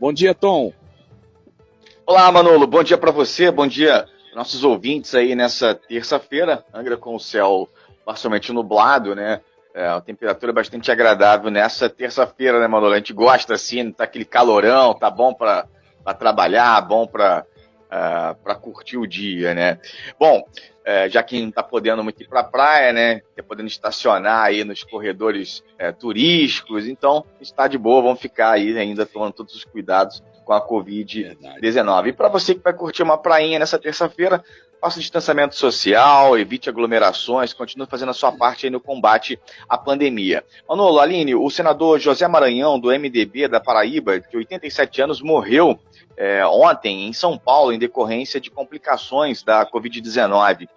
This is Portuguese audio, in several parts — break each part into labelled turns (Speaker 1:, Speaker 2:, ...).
Speaker 1: Bom dia, Tom.
Speaker 2: Olá, Manolo. Bom dia para você. Bom dia nossos ouvintes aí nessa terça-feira. Angra com o céu parcialmente nublado, né? É, a temperatura é bastante agradável nessa terça-feira, né, Manolo? A gente gosta assim, tá aquele calorão, tá bom para trabalhar, bom para uh, para curtir o dia, né? Bom, uh, já que não está podendo muito ir para a praia, né? Tá podendo estacionar aí nos corredores uh, turísticos, então está de boa, vamos ficar aí ainda tomando todos os cuidados com a Covid-19. E para você que vai curtir uma prainha nessa terça-feira, faça distanciamento social, evite aglomerações, continue fazendo a sua parte no combate à pandemia. Manolo, Aline, o senador José Maranhão, do MDB da Paraíba, de 87 anos, morreu é, ontem em São Paulo em decorrência de complicações da Covid-19.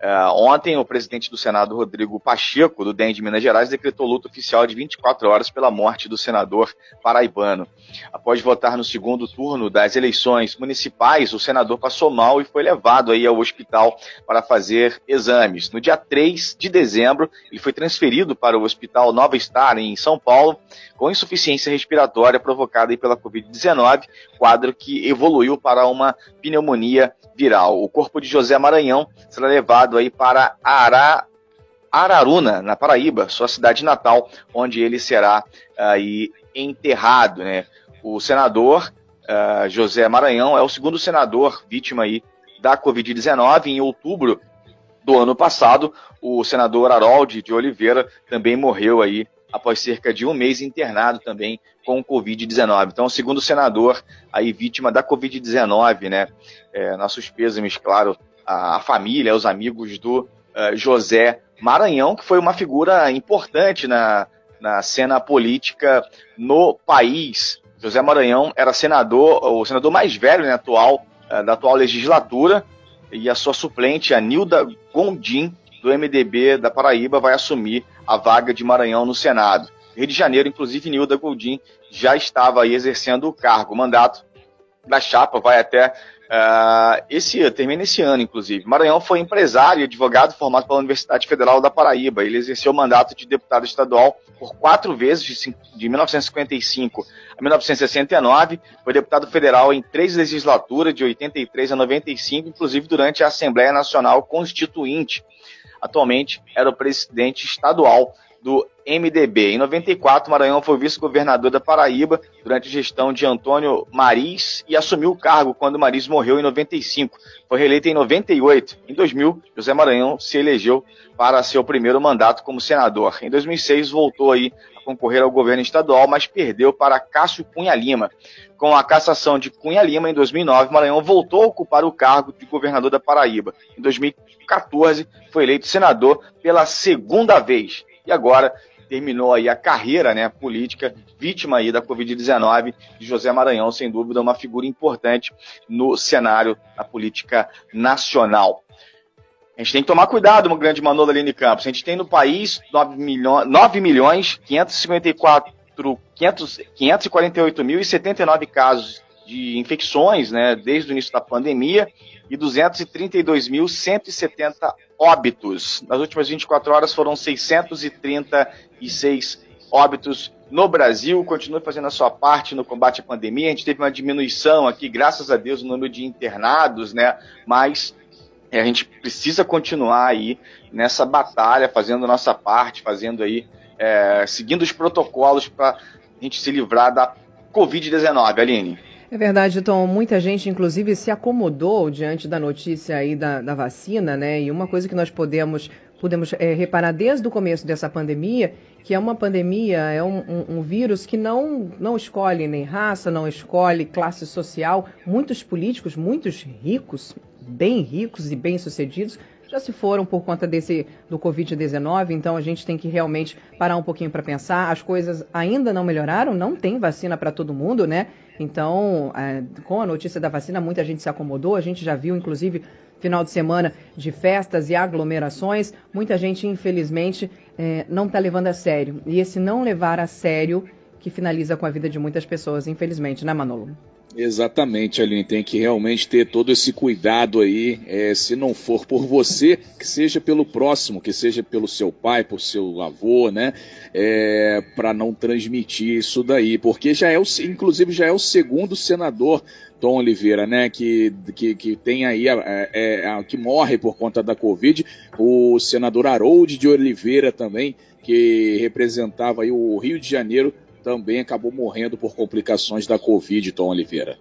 Speaker 2: Uh, ontem, o presidente do Senado, Rodrigo Pacheco, do DEM de Minas Gerais, decretou luta oficial de 24 horas pela morte do senador paraibano. Após votar no segundo turno das eleições municipais, o senador passou mal e foi levado aí ao hospital para fazer exames. No dia 3 de dezembro, ele foi transferido para o Hospital Nova Star, em São Paulo, com insuficiência respiratória provocada pela Covid-19, quadro que evoluiu para uma pneumonia viral. O corpo de José Maranhão será levado aí para Ará, Araruna, na Paraíba, sua cidade natal, onde ele será aí enterrado, né? O senador uh, José Maranhão é o segundo senador vítima aí da Covid-19. Em outubro do ano passado, o senador Harold de Oliveira também morreu aí após cerca de um mês internado também com Covid-19. Então, o segundo senador aí vítima da Covid-19, né? É, nossos pêsames, claro, a, família, os amigos do uh, José Maranhão, que foi uma figura importante na, na cena política no país. José Maranhão era senador, o senador mais velho né, atual, uh, da atual legislatura, e a sua suplente, a Nilda Gondim, do MDB da Paraíba, vai assumir a vaga de Maranhão no Senado. Rio de Janeiro, inclusive, Nilda Gondim já estava aí exercendo o cargo. O mandato da chapa vai até Uh, esse termina esse ano, inclusive. Maranhão foi empresário e advogado formado pela Universidade Federal da Paraíba. Ele exerceu o mandato de deputado estadual por quatro vezes, de, de 1955 a 1969. Foi deputado federal em três legislaturas, de 83 a 95, inclusive durante a Assembleia Nacional Constituinte. Atualmente era o presidente estadual do MDB. Em 94, Maranhão foi vice-governador da Paraíba durante a gestão de Antônio Maris e assumiu o cargo quando Maris morreu em 95. Foi reeleito em 98. Em 2000, José Maranhão se elegeu para seu primeiro mandato como senador. Em 2006, voltou aí a concorrer ao governo estadual, mas perdeu para Cássio Cunha Lima. Com a cassação de Cunha Lima em 2009, Maranhão voltou a ocupar o cargo de governador da Paraíba. Em 2014, foi eleito senador pela segunda vez e agora terminou aí a carreira né, política, vítima aí da Covid-19, de José Maranhão, sem dúvida uma figura importante no cenário da política nacional. A gente tem que tomar cuidado, uma grande Manolo Aline Campos. A gente tem no país 9, milho 9 milhões 554 548.079 casos de infecções, né, desde o início da pandemia e 232.170 óbitos. Nas últimas 24 horas foram 636 óbitos no Brasil. Continue fazendo a sua parte no combate à pandemia. A gente teve uma diminuição aqui, graças a Deus, no número de internados, né? Mas é, a gente precisa continuar aí nessa batalha, fazendo a nossa parte, fazendo aí, é, seguindo os protocolos para a gente se livrar da Covid-19, Aline.
Speaker 3: É verdade, Tom. Muita gente, inclusive, se acomodou diante da notícia aí da, da vacina, né? E uma coisa que nós podemos, podemos é, reparar desde o começo dessa pandemia, que é uma pandemia, é um, um, um, vírus que não, não escolhe nem raça, não escolhe classe social. Muitos políticos, muitos ricos, bem ricos e bem sucedidos, já se foram por conta desse do Covid-19, então a gente tem que realmente parar um pouquinho para pensar. As coisas ainda não melhoraram, não tem vacina para todo mundo, né? Então, é, com a notícia da vacina, muita gente se acomodou. A gente já viu, inclusive, final de semana de festas e aglomerações. Muita gente, infelizmente, é, não está levando a sério. E esse não levar a sério que finaliza com a vida de muitas pessoas, infelizmente, né, Manolo?
Speaker 1: Exatamente, Aline, tem que realmente ter todo esse cuidado aí, é, se não for por você, que seja pelo próximo, que seja pelo seu pai, por seu avô, né, é, para não transmitir isso daí, porque já é o, inclusive já é o segundo senador Tom Oliveira, né, que, que, que tem aí, é, é, que morre por conta da Covid, o senador Harold de Oliveira também, que representava aí o Rio de Janeiro, também acabou morrendo por complicações da Covid, Tom Oliveira.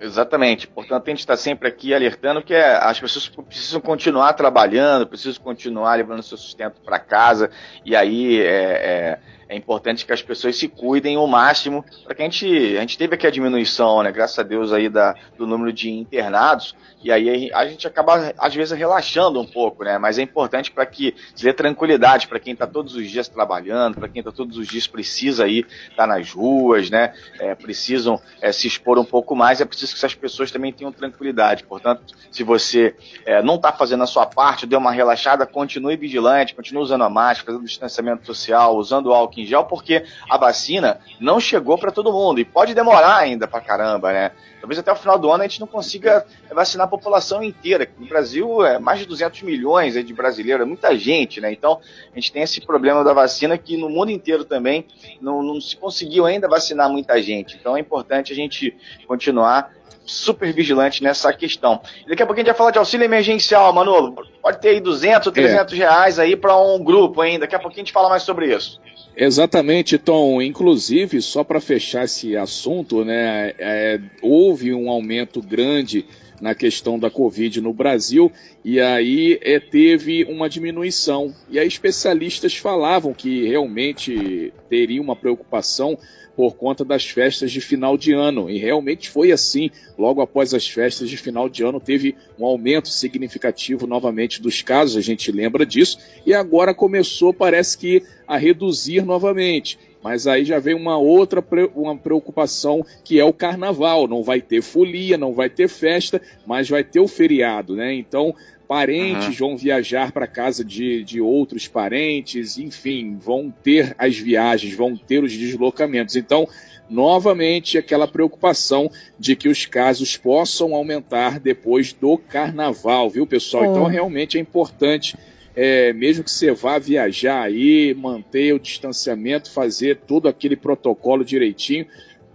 Speaker 2: Exatamente. Portanto, a gente está sempre aqui alertando que as pessoas precisam continuar trabalhando, precisam continuar levando seu sustento para casa, e aí é, é, é, importante que as pessoas se cuidem o máximo, para que a gente, a gente teve aqui a diminuição, né, graças a Deus, aí da, do número de internados, e aí a gente acaba, às vezes, relaxando um pouco, né? Mas é importante para que dê tranquilidade para quem está todos os dias trabalhando, para quem está todos os dias precisa aí estar tá nas ruas, né? É, precisam é, se expor um pouco mais, é preciso que essas pessoas também tenham tranquilidade. Portanto, se você é, não está fazendo a sua parte, deu uma relaxada, continue vigilante, continue usando a máscara, fazendo distanciamento social, usando o álcool em gel, porque a vacina não chegou para todo mundo e pode demorar ainda para caramba, né? Talvez até o final do ano a gente não consiga vacinar a população inteira. No Brasil, é mais de 200 milhões de brasileiros, é muita gente, né? Então, a gente tem esse problema da vacina que no mundo inteiro também não, não se conseguiu ainda vacinar muita gente. Então, é importante a gente continuar super vigilante nessa questão. Daqui a pouquinho a gente vai falar de auxílio emergencial, Manolo. Pode ter aí 200 ou 300 é. reais aí para um grupo ainda. Daqui a pouquinho a gente fala mais sobre isso.
Speaker 1: Exatamente, Tom. Inclusive, só para fechar esse assunto, né, é, houve um aumento grande na questão da Covid no Brasil e aí é, teve uma diminuição. E aí especialistas falavam que realmente teria uma preocupação por conta das festas de final de ano. E realmente foi assim. Logo após as festas de final de ano, teve um aumento significativo novamente dos casos, a gente lembra disso. E agora começou, parece que, a reduzir novamente. Mas aí já vem uma outra uma preocupação que é o carnaval. Não vai ter folia, não vai ter festa, mas vai ter o feriado, né? Então parentes uhum. vão viajar para casa de, de outros parentes, enfim, vão ter as viagens, vão ter os deslocamentos. Então, novamente, aquela preocupação de que os casos possam aumentar depois do carnaval, viu, pessoal? Então, realmente é importante. É, mesmo que você vá viajar aí, manter o distanciamento, fazer todo aquele protocolo direitinho,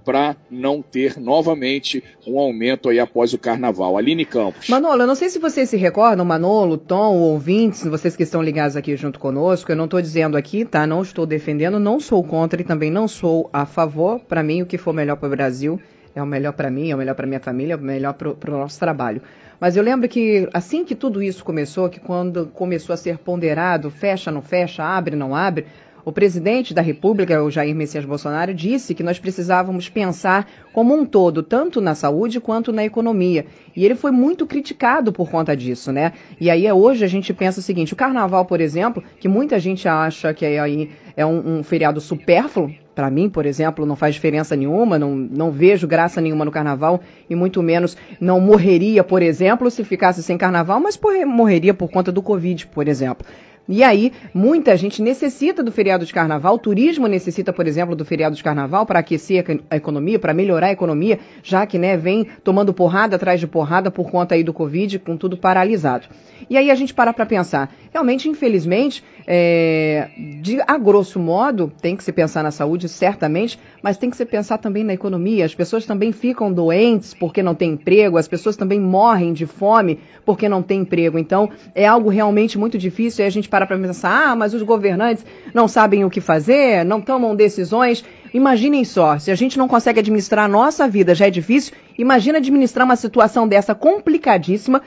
Speaker 1: para não ter novamente um aumento aí após o carnaval. Aline Campos.
Speaker 3: Manolo, eu não sei se vocês se recordam, Manolo, Tom, ouvintes, vocês que estão ligados aqui junto conosco, eu não estou dizendo aqui, tá? Não estou defendendo, não sou contra e também não sou a favor. Para mim, o que for melhor para o Brasil é o melhor para mim, é o melhor para minha família, é o melhor para o nosso trabalho. Mas eu lembro que assim que tudo isso começou, que quando começou a ser ponderado, fecha, não fecha, abre, não abre, o presidente da República, o Jair Messias Bolsonaro, disse que nós precisávamos pensar como um todo, tanto na saúde quanto na economia. E ele foi muito criticado por conta disso, né? E aí hoje a gente pensa o seguinte: o carnaval, por exemplo, que muita gente acha que é, aí é um, um feriado supérfluo, para mim, por exemplo, não faz diferença nenhuma, não, não vejo graça nenhuma no carnaval e muito menos não morreria, por exemplo, se ficasse sem carnaval, mas morreria por conta do Covid, por exemplo. E aí, muita gente necessita do feriado de carnaval, o turismo necessita, por exemplo, do feriado de carnaval para aquecer a economia, para melhorar a economia, já que né, vem tomando porrada atrás de porrada por conta aí do Covid, com tudo paralisado. E aí a gente para para pensar, realmente, infelizmente, é, de, a grosso modo, tem que se pensar na saúde, certamente, mas tem que se pensar também na economia. As pessoas também ficam doentes porque não tem emprego, as pessoas também morrem de fome porque não tem emprego. Então, é algo realmente muito difícil e a gente para para pensar, ah, mas os governantes não sabem o que fazer, não tomam decisões. Imaginem só, se a gente não consegue administrar a nossa vida, já é difícil, imagina administrar uma situação dessa complicadíssima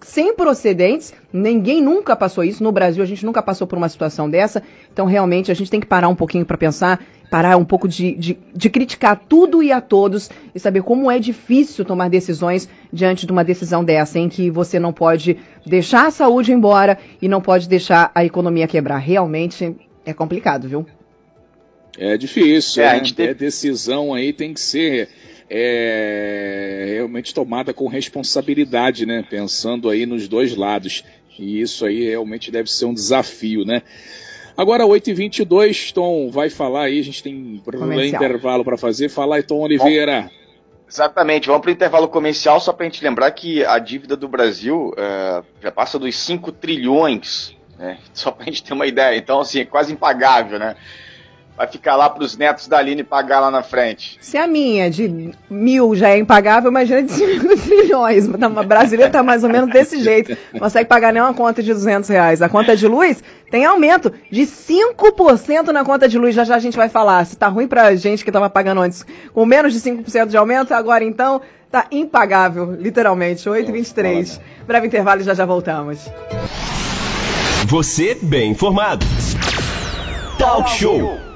Speaker 3: sem procedentes, ninguém nunca passou isso. No Brasil, a gente nunca passou por uma situação dessa. Então, realmente, a gente tem que parar um pouquinho para pensar, parar um pouco de, de, de, criticar tudo e a todos e saber como é difícil tomar decisões diante de uma decisão dessa, em que você não pode deixar a saúde embora e não pode deixar a economia quebrar. Realmente é complicado, viu?
Speaker 1: É difícil, é, né? a gente tem... é decisão aí tem que ser é realmente tomada com responsabilidade, né? Pensando aí nos dois lados. E isso aí realmente deve ser um desafio, né? Agora, 8h22, Tom vai falar aí, a gente tem Comercial. intervalo para fazer. Fala aí, Tom Oliveira.
Speaker 2: Exatamente. Vamos para o intervalo comercial só para a gente lembrar que a dívida do Brasil é, já passa dos 5 trilhões, né? Só para a gente ter uma ideia. Então, assim, é quase impagável, né? Vai ficar lá para os netos da Aline pagar lá na frente.
Speaker 3: Se a minha de mil já é impagável, imagina de 5 trilhões. A brasileira está mais ou menos desse jeito. Não consegue pagar nem uma conta de 200 reais. A conta de luz tem aumento de 5% na conta de luz. Já já a gente vai falar. Se tá ruim para gente que estava pagando antes com menos de 5% de aumento, agora então tá impagável, literalmente. 8h23. Breve intervalo e já já voltamos.
Speaker 4: Você bem informado. Talk Show.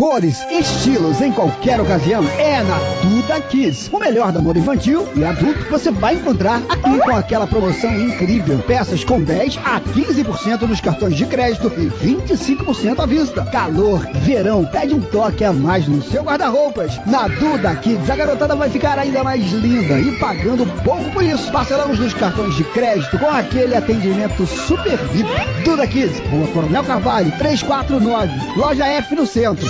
Speaker 5: Cores, estilos em qualquer ocasião é na Duda Kids. O melhor da moda infantil e adulto você vai encontrar aqui com aquela promoção incrível. Peças com 10 a 15% nos cartões de crédito e 25% à vista. Calor, verão, pede um toque a mais no seu guarda-roupas. Na Duda Kids a garotada vai ficar ainda mais linda e pagando pouco por isso. Parcelamos nos cartões de crédito com aquele atendimento super VIP. Duda Kids, Rua Coronel Carvalho, 349, loja F no centro.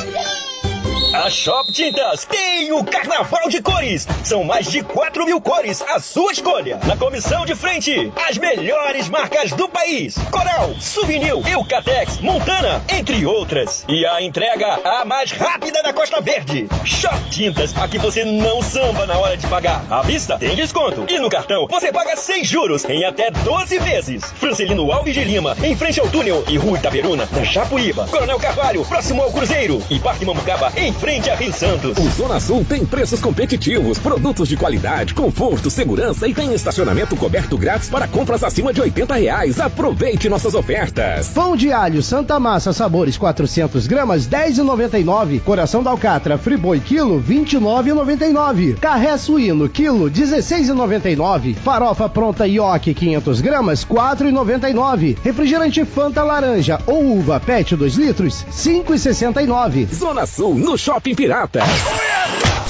Speaker 4: A Shop Tintas tem o Carnaval de Cores. São mais de 4 mil cores, a sua escolha. Na comissão de frente, as melhores marcas do país: Coral, Souvenir, Eucatex, Montana, entre outras. E a entrega a mais rápida da Costa Verde. Shop Tintas, aqui você não samba na hora de pagar. À vista tem desconto. E no cartão você paga sem juros em até 12 vezes. Francelino Alves de Lima, em frente ao túnel e Rua Itaperuna, na Japuíba. Coronel Carvalho, próximo ao Cruzeiro. E Parque Mamucaba, em frente a Rio Santos.
Speaker 6: O Zona Sul tem preços competitivos, produtos de qualidade, conforto, segurança e tem estacionamento coberto grátis para compras acima de 80 reais. Aproveite nossas ofertas.
Speaker 7: Pão de alho Santa Massa Sabores 400 gramas 10,99. Coração da alcatra Friboi quilo 29,99. Carré suíno quilo 16,99. Farofa pronta Ioki 500 gramas 4,99. Refrigerante Fanta laranja ou uva PET 2 litros 5,69.
Speaker 6: Zona Sul no Shopping Pirata.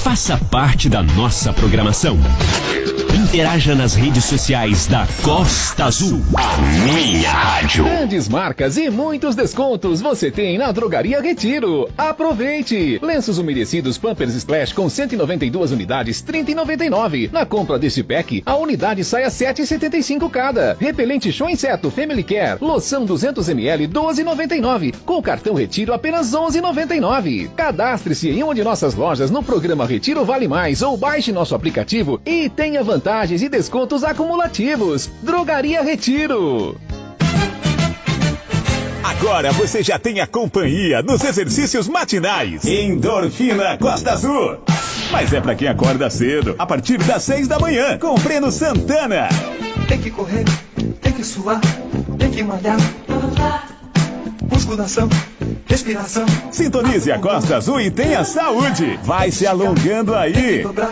Speaker 4: Faça parte da nossa programação. Interaja nas redes sociais da Costa Azul. A minha rádio.
Speaker 6: Grandes marcas e muitos descontos você tem na Drogaria Retiro. Aproveite! Lenços umedecidos Pampers Splash com 192 unidades, 30,99. Na compra deste pack, a unidade sai a 7,75 cada. Repelente Show Inseto Family Care, loção 200 ml, 12,99. Com cartão Retiro apenas 11,99. Cadastre-se em uma de nossas lojas no programa Retiro Vale Mais ou baixe nosso aplicativo e tenha vantagens e descontos acumulativos. Drogaria Retiro.
Speaker 8: Agora você já tem a companhia nos exercícios matinais. Endorfina Costa Azul. Mas é para quem acorda cedo, a partir das seis da manhã, com Breno Santana.
Speaker 9: Tem que correr, tem que suar, tem que malhar. Musculação, respiração.
Speaker 8: Sintonize a Costa Azul e tenha saúde. Vai se alongando aí.
Speaker 9: Tem que dobrar,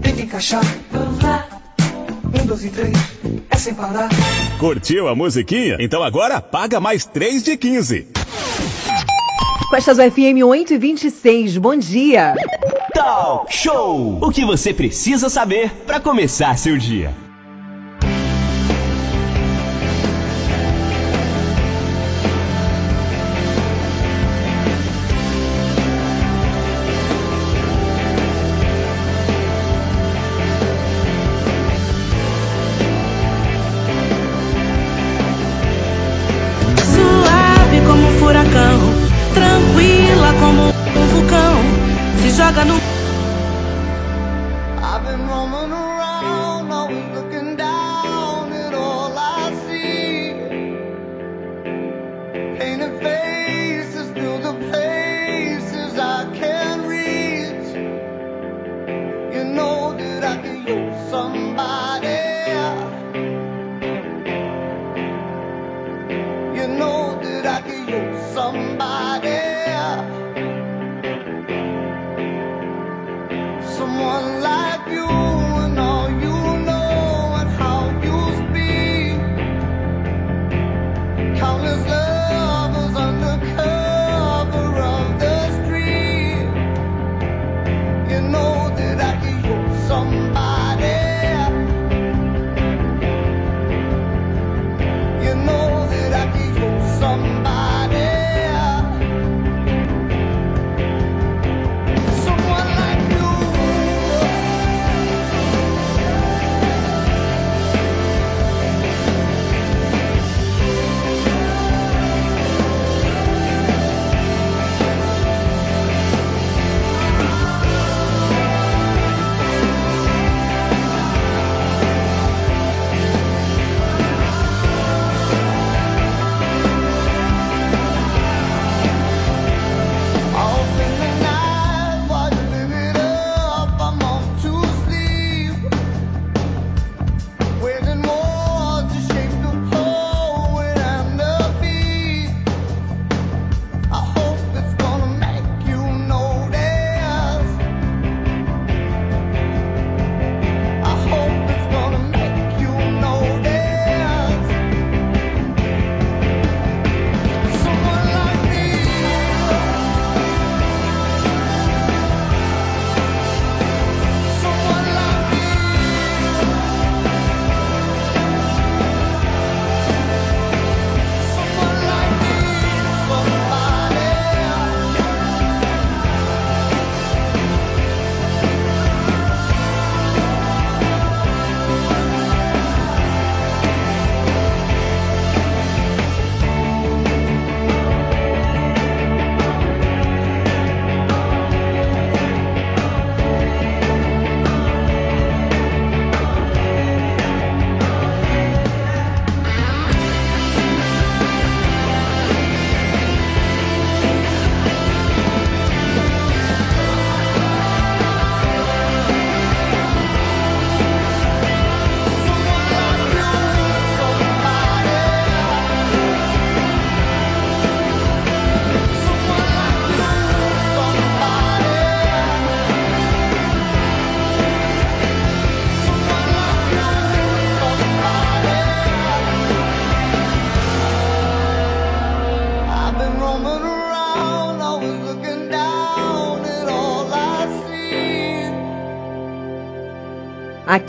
Speaker 9: tem que encaixar. Um, dois e três, é sem parar.
Speaker 8: Curtiu a musiquinha? Então agora paga mais três de 15.
Speaker 3: Costas FM 8 e 26, bom dia.
Speaker 4: Talk Show! O que você precisa saber para começar seu dia.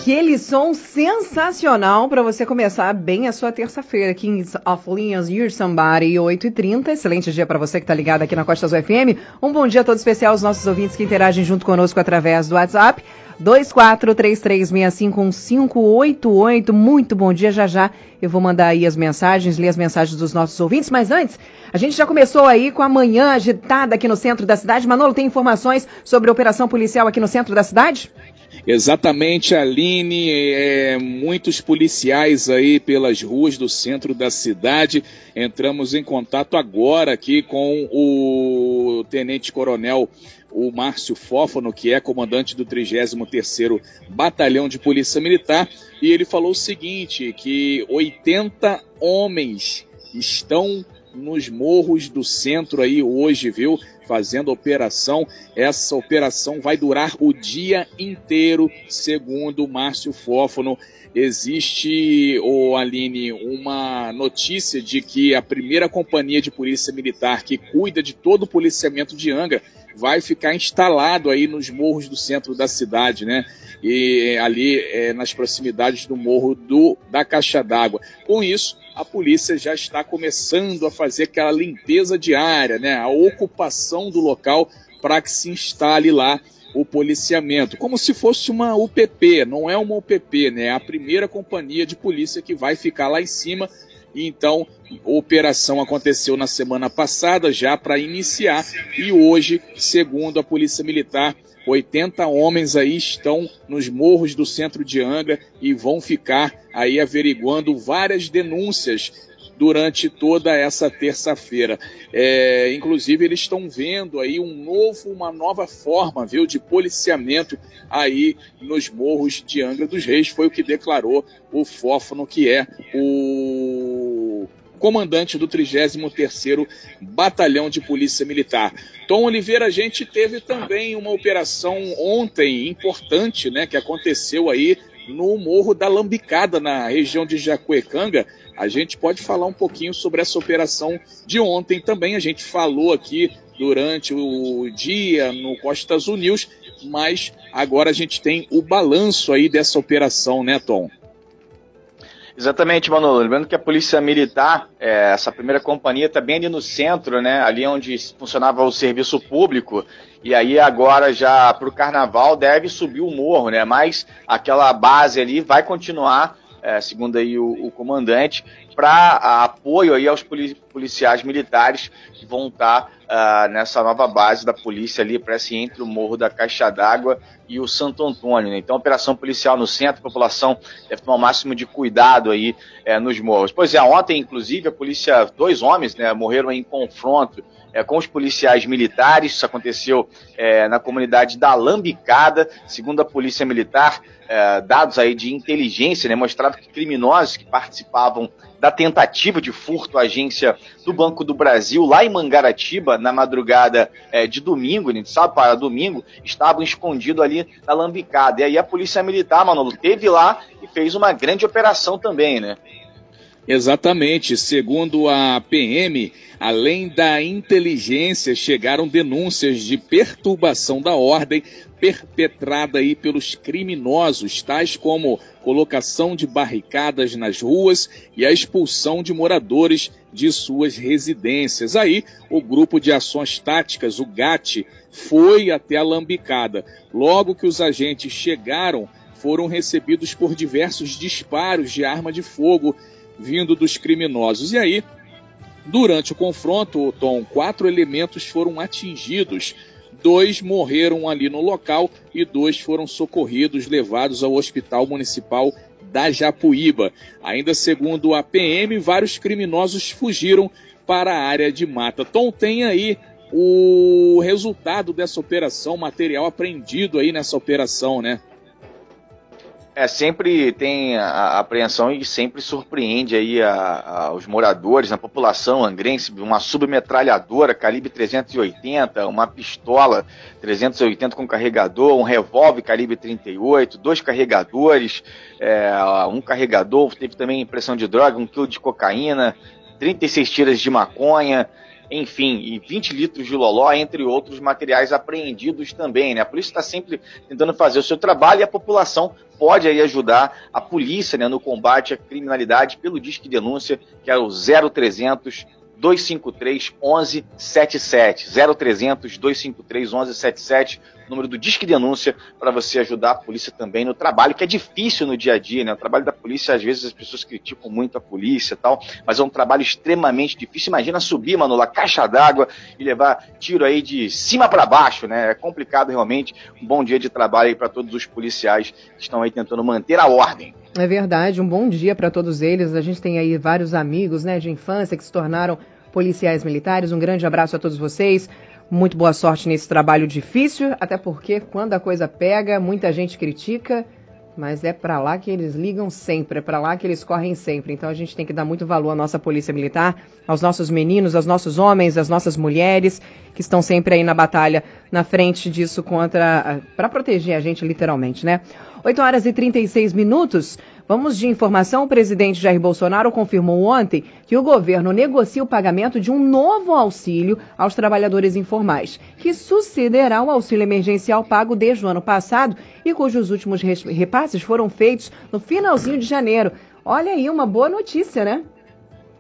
Speaker 3: Aquele som sensacional para você começar bem a sua terça-feira. Kings of Leon's You're Somebody, 8h30. Excelente dia para você que está ligado aqui na Costa Azul FM. Um bom dia todo especial aos nossos ouvintes que interagem junto conosco através do WhatsApp. 2433651588. Muito bom dia, já já eu vou mandar aí as mensagens, ler as mensagens dos nossos ouvintes, mas antes, a gente já começou aí com a manhã agitada aqui no centro da cidade. Manolo, tem informações sobre a operação policial aqui no centro da cidade?
Speaker 1: Exatamente, Aline. É, muitos policiais aí pelas ruas do centro da cidade. Entramos em contato agora aqui com o Tenente Coronel o Márcio Fófano, que é comandante do 33º Batalhão de Polícia Militar, e ele falou o seguinte, que 80 homens estão nos morros do centro aí hoje, viu? Fazendo operação. Essa operação vai durar o dia inteiro, segundo o Márcio Fófano. Existe, oh, Aline, uma notícia de que a primeira companhia de polícia militar que cuida de todo o policiamento de Angra vai ficar instalado aí nos morros do centro da cidade, né? E ali é, nas proximidades do morro do, da Caixa d'Água. Com isso, a polícia já está começando a fazer aquela limpeza diária, né? A ocupação do local para que se instale lá o policiamento, como se fosse uma UPP, não é uma UPP, né? É a primeira companhia de polícia que vai ficar lá em cima então, operação aconteceu na semana passada, já para iniciar, e hoje, segundo a Polícia Militar, 80 homens aí estão nos morros do centro de Angra e vão ficar aí averiguando várias denúncias durante toda essa terça-feira. É, inclusive, eles estão vendo aí um novo, uma nova forma, viu, de policiamento aí nos morros de Angra dos Reis. Foi o que declarou o Fófano, que é o comandante do 33º Batalhão de Polícia Militar. Tom Oliveira, a gente teve também uma operação ontem importante, né, que aconteceu aí no Morro da Lambicada, na região de Jacuecanga, a gente pode falar um pouquinho sobre essa operação de ontem também. A gente falou aqui durante o dia no Costa Azul News, mas agora a gente tem o balanço aí dessa operação, né, Tom?
Speaker 2: Exatamente, Manolo. Lembrando que a Polícia Militar, é, essa primeira companhia, está bem ali no centro, né? Ali onde funcionava o serviço público. E aí agora já para o carnaval deve subir o morro, né? Mas aquela base ali vai continuar é, segundo aí o, o comandante, para apoio aí aos policiais militares que vão estar tá, uh, nessa nova base da polícia ali, parece entre o Morro da Caixa d'Água e o Santo Antônio. Né? Então, operação policial no centro, a população deve tomar o máximo de cuidado aí é, nos morros. Pois é, ontem, inclusive, a polícia, dois homens, né, morreram em confronto é, com os policiais militares. Isso aconteceu é, na comunidade da Lambicada, segundo a polícia militar. É, dados aí de inteligência, né, mostrado que criminosos que participavam da tentativa de furto à agência do Banco do Brasil lá em Mangaratiba na madrugada é, de domingo, de sábado para domingo, estavam escondidos ali na Lambicada. E aí a polícia militar, Manolo, teve lá e fez uma grande operação também, né?
Speaker 1: Exatamente. Segundo a PM, além da inteligência, chegaram denúncias de perturbação da ordem perpetrada aí pelos criminosos, tais como colocação de barricadas nas ruas e a expulsão de moradores de suas residências. Aí, o grupo de ações táticas, o GAT, foi até a Lambicada. Logo que os agentes chegaram, foram recebidos por diversos disparos de arma de fogo vindo dos criminosos. E aí, durante o confronto, Tom, quatro elementos foram atingidos. Dois morreram ali no local e dois foram socorridos, levados ao Hospital Municipal da Japuíba. Ainda segundo a PM, vários criminosos fugiram para a área de mata. Tom, tem aí o resultado dessa operação, material apreendido aí nessa operação, né?
Speaker 2: É, sempre tem a, apreensão e sempre surpreende aí a, a, os moradores, a população angrense, uma submetralhadora calibre 380, uma pistola 380 com carregador, um revólver calibre 38, dois carregadores, é, um carregador, teve também impressão de droga, um quilo de cocaína, 36 tiras de maconha, enfim, e 20 litros de loló, entre outros materiais apreendidos também. Né? A polícia está sempre tentando fazer o seu trabalho e a população pode aí ajudar a polícia né, no combate à criminalidade pelo Disque Denúncia, que é o 0300 253 1177. 0300 253 1177, número do Disque Denúncia, para você ajudar a polícia também no trabalho, que é difícil no dia a dia, né? O trabalho da polícia, às vezes as pessoas criticam muito a polícia e tal, mas é um trabalho extremamente difícil. Imagina subir, mano, lá, caixa d'água e levar tiro aí de cima para baixo, né? É complicado realmente. Um bom dia de trabalho aí para todos os policiais que estão aí tentando manter a ordem.
Speaker 3: É verdade, um bom dia para todos eles. A gente tem aí vários amigos, né, de infância que se tornaram policiais militares. Um grande abraço a todos vocês. Muito boa sorte nesse trabalho difícil, até porque quando a coisa pega, muita gente critica, mas é para lá que eles ligam sempre, é para lá que eles correm sempre. Então a gente tem que dar muito valor à nossa polícia militar, aos nossos meninos, aos nossos homens, às nossas mulheres que estão sempre aí na batalha, na frente disso contra para proteger a gente literalmente, né? 8 horas e 36 minutos. Vamos de informação. O presidente Jair Bolsonaro confirmou ontem que o governo negocia o pagamento de um novo auxílio aos trabalhadores informais, que sucederá o auxílio emergencial pago desde o ano passado e cujos últimos repasses foram feitos no finalzinho de janeiro. Olha aí, uma boa notícia, né?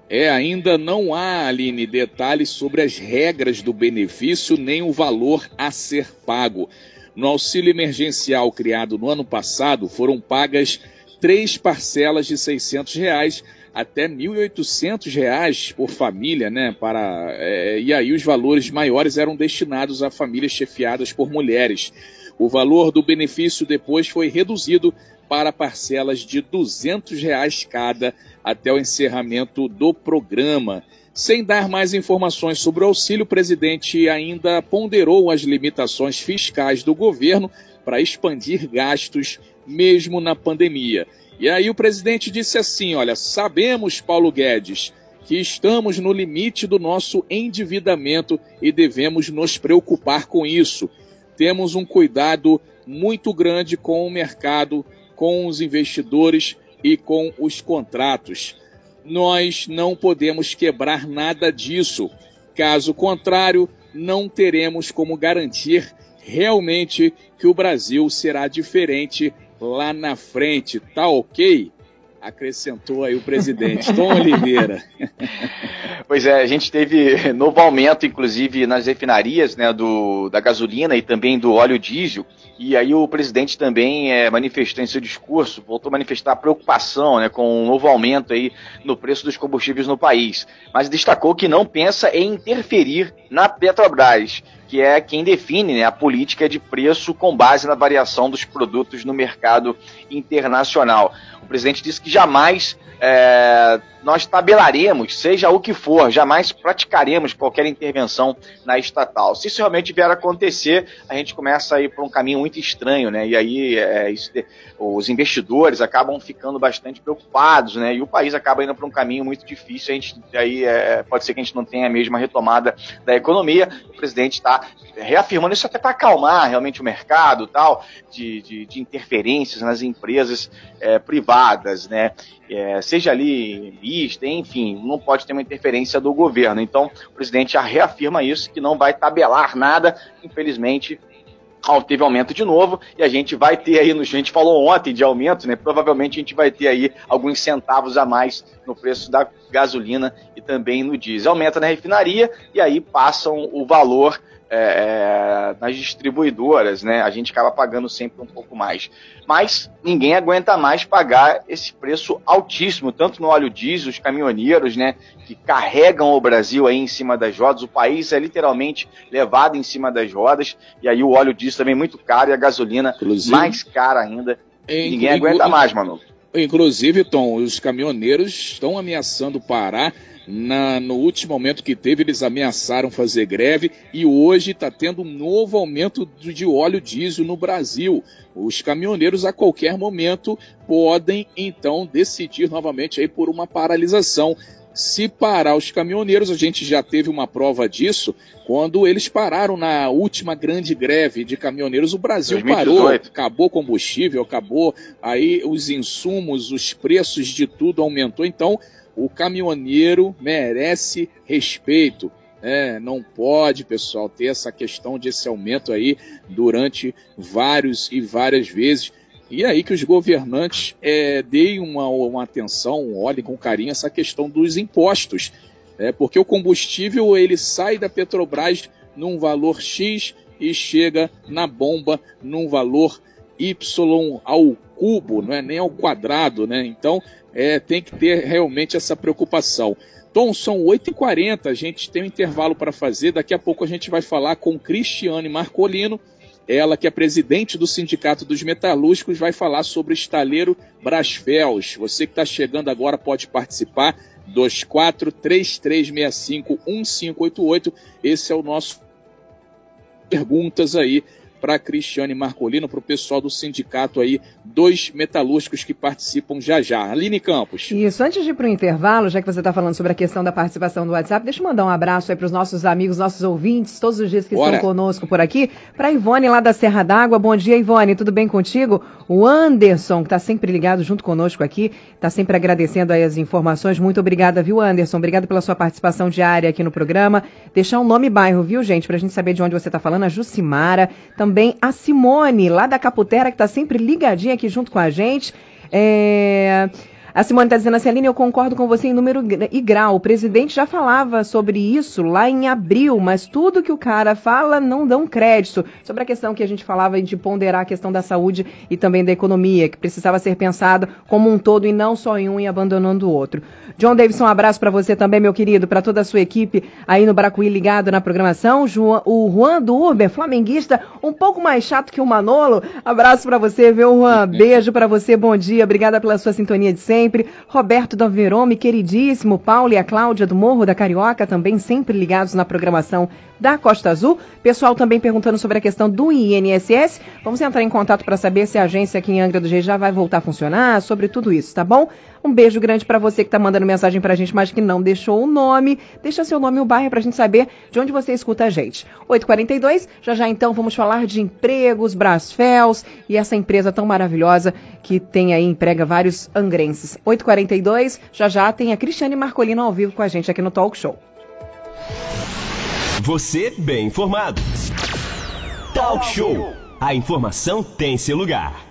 Speaker 1: É, ainda não há, Aline, detalhes sobre as regras do benefício nem o valor a ser pago. No auxílio emergencial criado no ano passado, foram pagas três parcelas de 600 reais até 1.800 reais por família, né? Para é, e aí os valores maiores eram destinados a famílias chefiadas por mulheres. O valor do benefício depois foi reduzido para parcelas de 200 reais cada até o encerramento do programa. Sem dar mais informações sobre o auxílio, o presidente ainda ponderou as limitações fiscais do governo para expandir gastos mesmo na pandemia. E aí o presidente disse assim: olha, sabemos, Paulo Guedes, que estamos no limite do nosso endividamento e devemos nos preocupar com isso. Temos um cuidado muito grande com o mercado, com os investidores e com os contratos. Nós não podemos quebrar nada disso. Caso contrário, não teremos como garantir realmente que o Brasil será diferente lá na frente, tá ok? Acrescentou aí o presidente Tom Oliveira.
Speaker 2: Pois é, a gente teve novo aumento, inclusive, nas refinarias né, do, da gasolina e também do óleo diesel. E aí o presidente também é, manifestou em seu discurso, voltou a manifestar preocupação né, com um novo aumento aí no preço dos combustíveis no país. Mas destacou que não pensa em interferir na Petrobras que é quem define né, a política de preço com base na variação dos produtos no mercado internacional. O presidente disse que jamais é, nós tabelaremos, seja o que for, jamais praticaremos qualquer intervenção na estatal. Se isso realmente vier a acontecer, a gente começa a ir para um caminho muito estranho, né? E aí é, isso, os investidores acabam ficando bastante preocupados, né? E o país acaba indo para um caminho muito difícil. A gente aí é, pode ser que a gente não tenha a mesma retomada da economia. O presidente está reafirmando isso até para acalmar realmente o mercado, tal, de, de, de interferências nas empresas é, privadas, né? É, seja ali enfim, não pode ter uma interferência do governo. Então, o presidente já reafirma isso, que não vai tabelar nada, infelizmente. Teve aumento de novo e a gente vai ter aí, a gente falou ontem de aumento, né? Provavelmente a gente vai ter aí alguns centavos a mais no preço da gasolina e também no diesel. Aumenta na refinaria e aí passam o valor é, é, nas distribuidoras, né? A gente acaba pagando sempre um pouco mais. Mas ninguém aguenta mais pagar esse preço altíssimo, tanto no óleo diesel, os caminhoneiros, né? Que carregam o Brasil aí em cima das rodas. O país é literalmente levado em cima das rodas. E aí o óleo diesel também é muito caro e a gasolina Inclusive, mais cara ainda. ninguém aguenta mais, mano.
Speaker 1: Inclusive, Tom, os caminhoneiros estão ameaçando parar na, no último aumento que teve, eles ameaçaram fazer greve e hoje está tendo um novo aumento de óleo diesel no Brasil. Os caminhoneiros a qualquer momento podem então decidir novamente aí por uma paralisação. Se parar os caminhoneiros, a gente já teve uma prova disso quando eles pararam na última grande greve de caminhoneiros. O Brasil 2018. parou, acabou combustível, acabou aí os insumos, os preços de tudo aumentou. Então, o caminhoneiro merece respeito. É, não pode, pessoal, ter essa questão de esse aumento aí durante vários e várias vezes. E aí que os governantes é, deem uma, uma atenção, olhem com carinho essa questão dos impostos. É, porque o combustível ele sai da Petrobras num valor X e chega na bomba num valor Y ao cubo, não é nem ao quadrado, né? Então é, tem que ter realmente essa preocupação. Tom, são 8h40, a gente tem um intervalo para fazer. Daqui a pouco a gente vai falar com Cristiane Marcolino, ela que é presidente do Sindicato dos Metalúrgicos, vai falar sobre o estaleiro Brasfels. Você que está chegando agora pode participar. 2433651588. Esse é o nosso perguntas aí para Cristiane Marcolino, para o pessoal do sindicato aí, dois metalúrgicos que participam já já. Aline Campos.
Speaker 3: Isso, antes de ir para o intervalo, já que você está falando sobre a questão da participação do WhatsApp, deixa eu mandar um abraço aí para os nossos amigos, nossos ouvintes, todos os dias que Bora. estão conosco por aqui. Para Ivone lá da Serra d'Água, bom dia Ivone, tudo bem contigo? O Anderson, que está sempre ligado junto conosco aqui, está sempre agradecendo aí as informações. Muito obrigada, viu, Anderson? Obrigado pela sua participação diária aqui no programa. Deixar um nome e bairro, viu, gente, para a gente saber de onde você está falando. A Jucimara, também também a Simone, lá da Caputera, que está sempre ligadinha aqui junto com a gente. É... A Simone está dizendo assim, Aline, eu concordo com você em número e grau. O presidente já falava sobre isso lá em abril, mas tudo que o cara fala não dão crédito. Sobre a questão que a gente falava de ponderar a questão da saúde e também da economia, que precisava ser pensado como um todo e não só em um e abandonando o outro. John Davidson, um abraço para você também, meu querido, para toda a sua equipe aí no Bracuí ligado na programação. O Juan do Uber, flamenguista, um pouco mais chato que o Manolo. Abraço para você, viu, Juan? Beijo para você, bom dia. Obrigada pela sua sintonia de sempre sempre. Roberto da Verome, queridíssimo. Paulo e a Cláudia do Morro da Carioca, também sempre ligados na programação da Costa Azul. Pessoal também perguntando sobre a questão do INSS. Vamos entrar em contato para saber se a agência aqui em Angra do Reis já vai voltar a funcionar, sobre tudo isso, tá bom? Um beijo grande para você que está mandando mensagem para a gente, mas que não deixou o nome. Deixa seu nome e o bairro para a gente saber de onde você escuta a gente. 8h42, já já então vamos falar de empregos, Brasfels e essa empresa tão maravilhosa que tem aí, emprega vários angrenses. 8h42, já já tem a Cristiane Marcolino ao vivo com a gente aqui no Talk Show.
Speaker 4: Você bem informado. Talk Show. A informação tem seu lugar.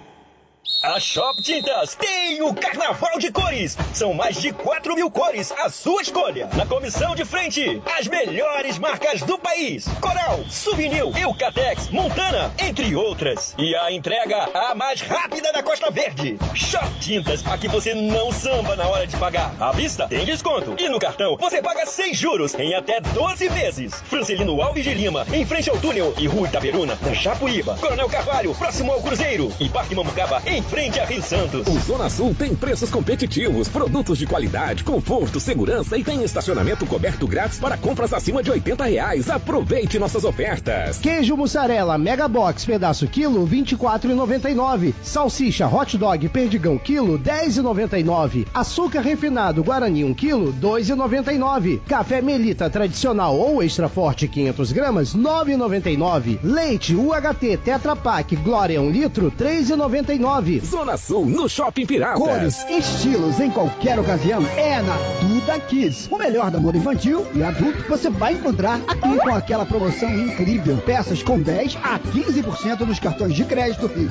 Speaker 4: A Shop Tintas tem o Carnaval de Cores. São mais de 4 mil cores, a sua escolha. Na comissão de frente, as melhores marcas do país: Coral, Souvenir, Eucatex, Montana, entre outras. E a entrega a mais rápida da Costa Verde. Shop Tintas, aqui você não samba na hora de pagar. À vista tem desconto. E no cartão você paga sem juros em até 12 vezes. Francelino Alves de Lima, em frente ao túnel. E Rua Itaperuna, na Chapuíba. Coronel Carvalho, próximo ao Cruzeiro. E Parque Mamucaba, em frente a Rio Santos.
Speaker 6: O Zona Sul tem preços competitivos, produtos de qualidade, conforto, segurança e tem estacionamento coberto grátis para compras acima de 80 reais. Aproveite nossas ofertas.
Speaker 7: Queijo mussarela Mega Box pedaço quilo 24,99. Salsicha hot dog perdigão quilo 10,99. Açúcar refinado Guarani 1 quilo 2,99. Café Melita tradicional ou extra forte 500 gramas 9,99. Leite UHT Tetra Pak Glória 1 litro 3,99.
Speaker 6: Zona Sul, no Shopping Pirata.
Speaker 5: Cores, estilos em qualquer ocasião é na Duda Kids. O melhor da moda infantil e adulto você vai encontrar aqui com aquela promoção incrível. Peças com 10 a 15% nos cartões de crédito e